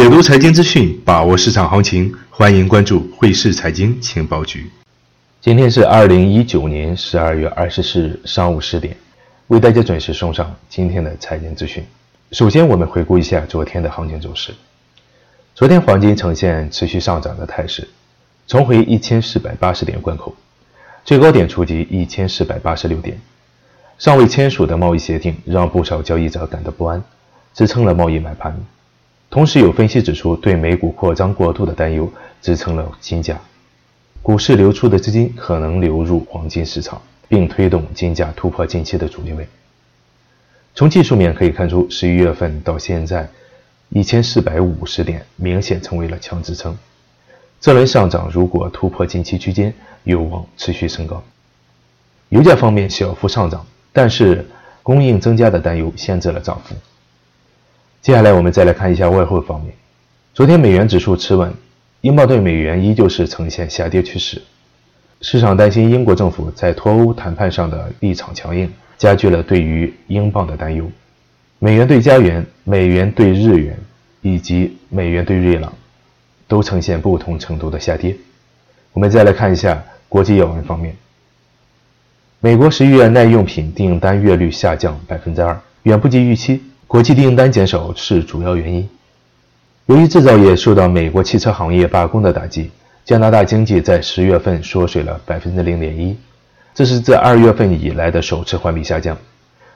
解读财经资讯，把握市场行情，欢迎关注汇市财经情报局。今天是二零一九年十二月二十四日上午十点，为大家准时送上今天的财经资讯。首先，我们回顾一下昨天的行情走势。昨天黄金呈现持续上涨的态势，重回一千四百八十点关口，最高点触及一千四百八十六点。尚未签署的贸易协定让不少交易者感到不安，支撑了贸易买盘。同时，有分析指出，对美股扩张过度的担忧支撑了金价。股市流出的资金可能流入黄金市场，并推动金价突破近期的阻力位。从技术面可以看出，十一月份到现在，一千四百五十点明显成为了强支撑。这轮上涨如果突破近期区间，有望持续升高。油价方面小幅上涨。但是供应增加的担忧限制了涨幅。接下来我们再来看一下外汇方面。昨天美元指数持稳，英镑对美元依旧是呈现下跌趋势。市场担心英国政府在脱欧谈判上的立场强硬，加剧了对于英镑的担忧。美元对加元、美元对日元以及美元对瑞郎都呈现不同程度的下跌。我们再来看一下国际要闻方面。美国十一月耐用品订单月率下降百分之二，远不及预期。国际订单减少是主要原因。由于制造业受到美国汽车行业罢工的打击，加拿大经济在十月份缩水了百分之零点一，这是自二月份以来的首次环比下降。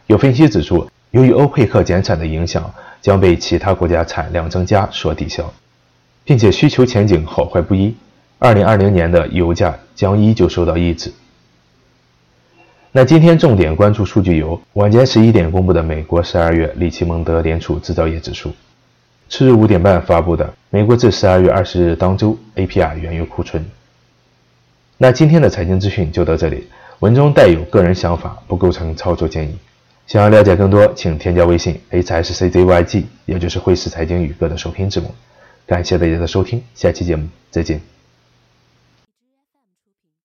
有分析指出，由于欧佩克减产的影响将被其他国家产量增加所抵消，并且需求前景好坏不一，二零二零年的油价将依旧受到抑制。那今天重点关注数据有晚间十一点公布的美国十二月里奇蒙德联储制造业指数，次日五点半发布的美国至十二月二十日当周 APR 原油库存。那今天的财经资讯就到这里，文中带有个人想法，不构成操作建议。想要了解更多，请添加微信 hsczyg，也就是汇市财经宇哥的首拼字母。感谢大家的收听，下期节目再见。